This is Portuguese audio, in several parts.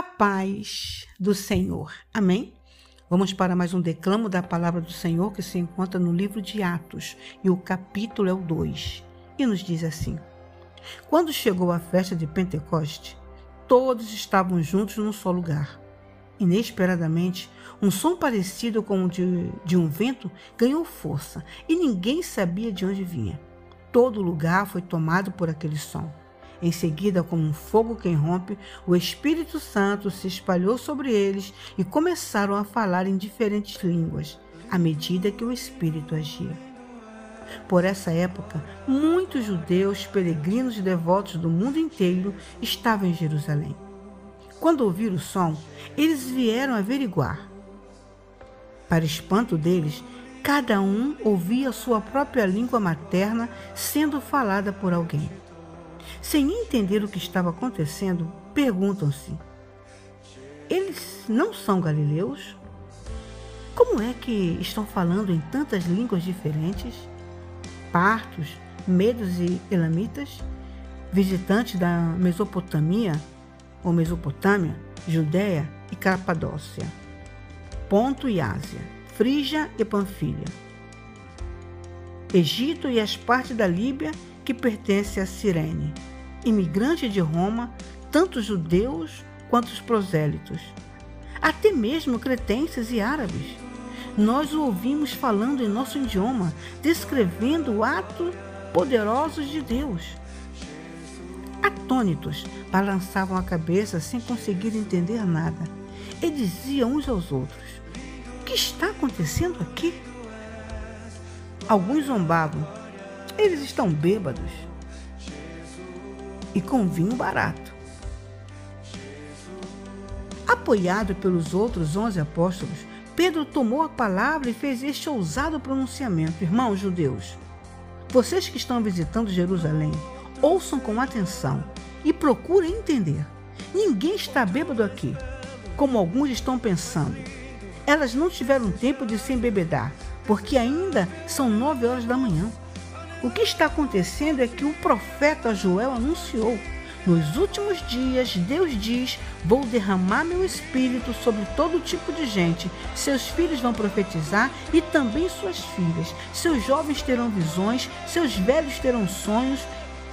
A paz do Senhor. Amém? Vamos para mais um declamo da palavra do Senhor que se encontra no livro de Atos, e o capítulo é o 2. E nos diz assim: Quando chegou a festa de Pentecoste, todos estavam juntos num só lugar. Inesperadamente, um som parecido com o de, de um vento ganhou força e ninguém sabia de onde vinha. Todo lugar foi tomado por aquele som. Em seguida, como um fogo que rompe, o Espírito Santo se espalhou sobre eles e começaram a falar em diferentes línguas, à medida que o Espírito agia. Por essa época, muitos judeus, peregrinos e devotos do mundo inteiro estavam em Jerusalém. Quando ouviram o som, eles vieram averiguar. Para espanto deles, cada um ouvia sua própria língua materna sendo falada por alguém sem entender o que estava acontecendo, perguntam-se: eles não são galileus? Como é que estão falando em tantas línguas diferentes? Partos, medos e elamitas, visitantes da Mesopotâmia ou Mesopotâmia, Judéia e Capadócia, Ponto e Ásia, Frígia e Panfilha, Egito e as partes da Líbia que pertence a Cirene imigrantes de Roma, tanto judeus quanto os prosélitos, até mesmo cretenses e árabes. Nós o ouvimos falando em nosso idioma, descrevendo atos poderosos de Deus. Atônitos, balançavam a cabeça sem conseguir entender nada e diziam uns aos outros: O que está acontecendo aqui? Alguns zombavam: Eles estão bêbados e com vinho barato. Apoiado pelos outros onze apóstolos, Pedro tomou a palavra e fez este ousado pronunciamento: Irmãos judeus, vocês que estão visitando Jerusalém, ouçam com atenção e procurem entender. Ninguém está bêbado aqui, como alguns estão pensando. Elas não tiveram tempo de se embebedar, porque ainda são nove horas da manhã. O que está acontecendo é que o profeta Joel anunciou: Nos últimos dias, Deus diz: Vou derramar meu espírito sobre todo tipo de gente. Seus filhos vão profetizar e também suas filhas. Seus jovens terão visões, seus velhos terão sonhos.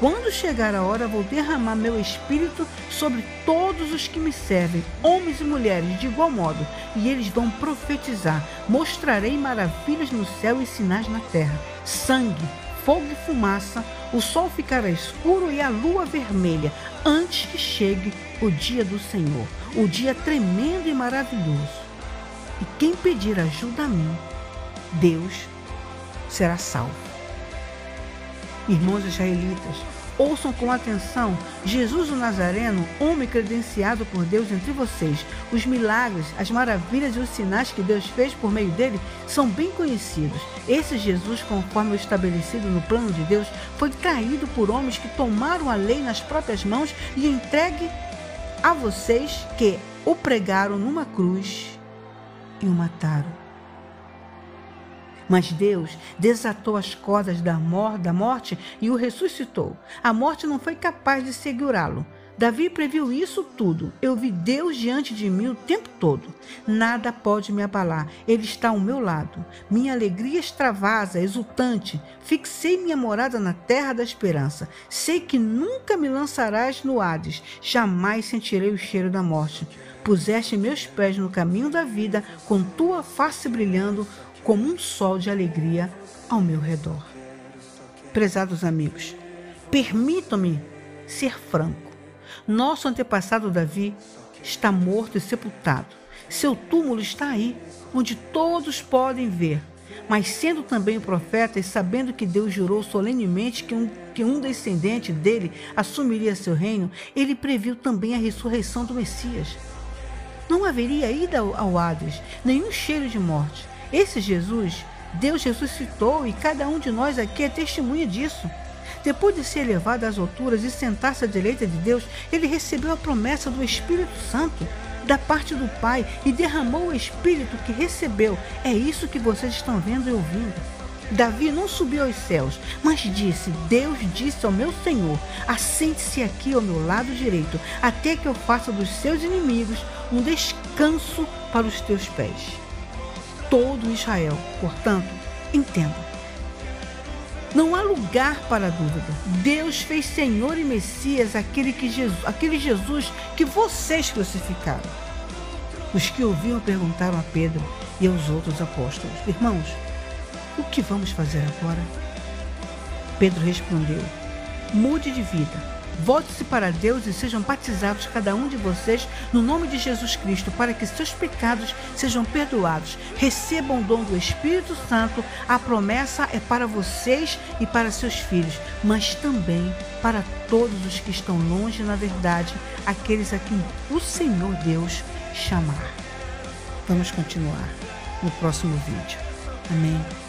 Quando chegar a hora, vou derramar meu espírito sobre todos os que me servem, homens e mulheres, de igual modo, e eles vão profetizar. Mostrarei maravilhas no céu e sinais na terra: sangue fogo e fumaça, o sol ficará escuro e a lua vermelha, antes que chegue o dia do Senhor, o dia tremendo e maravilhoso. E quem pedir ajuda a mim, Deus será salvo. Irmãos israelitas, Ouçam com atenção Jesus o Nazareno, homem credenciado por Deus entre vocês. Os milagres, as maravilhas e os sinais que Deus fez por meio dele são bem conhecidos. Esse Jesus, conforme o estabelecido no plano de Deus, foi traído por homens que tomaram a lei nas próprias mãos e entregue a vocês que o pregaram numa cruz e o mataram. Mas Deus desatou as cordas da, mor da morte e o ressuscitou. A morte não foi capaz de segurá-lo. Davi previu isso tudo. Eu vi Deus diante de mim o tempo todo. Nada pode me abalar. Ele está ao meu lado. Minha alegria extravasa, exultante. Fixei minha morada na terra da esperança. Sei que nunca me lançarás no Hades. Jamais sentirei o cheiro da morte. Puseste meus pés no caminho da vida, com tua face brilhando como um sol de alegria ao meu redor. Prezados amigos, permitam-me ser franco. Nosso antepassado Davi está morto e sepultado. Seu túmulo está aí, onde todos podem ver. Mas sendo também profeta e sabendo que Deus jurou solenemente que um, que um descendente dele assumiria seu reino, ele previu também a ressurreição do Messias. Não haveria ida ao Hades, nenhum cheiro de morte. Esse Jesus, Deus ressuscitou e cada um de nós aqui é testemunha disso. Depois de ser elevado às alturas e sentar-se à direita de Deus, ele recebeu a promessa do Espírito Santo da parte do Pai e derramou o Espírito que recebeu. É isso que vocês estão vendo e ouvindo. Davi não subiu aos céus, mas disse: Deus disse ao meu Senhor: Assente-se aqui ao meu lado direito, até que eu faça dos seus inimigos um descanso para os teus pés. Todo Israel, portanto, entenda. Não há lugar para dúvida. Deus fez Senhor e Messias aquele, que Jesus, aquele Jesus que vocês crucificaram. Os que ouviam perguntaram a Pedro e aos outros apóstolos: Irmãos, o que vamos fazer agora? Pedro respondeu: Mude de vida. Volte-se para Deus e sejam batizados cada um de vocês no nome de Jesus Cristo, para que seus pecados sejam perdoados. Recebam o dom do Espírito Santo. A promessa é para vocês e para seus filhos, mas também para todos os que estão longe, na verdade, aqueles a quem o Senhor Deus chamar. Vamos continuar no próximo vídeo. Amém.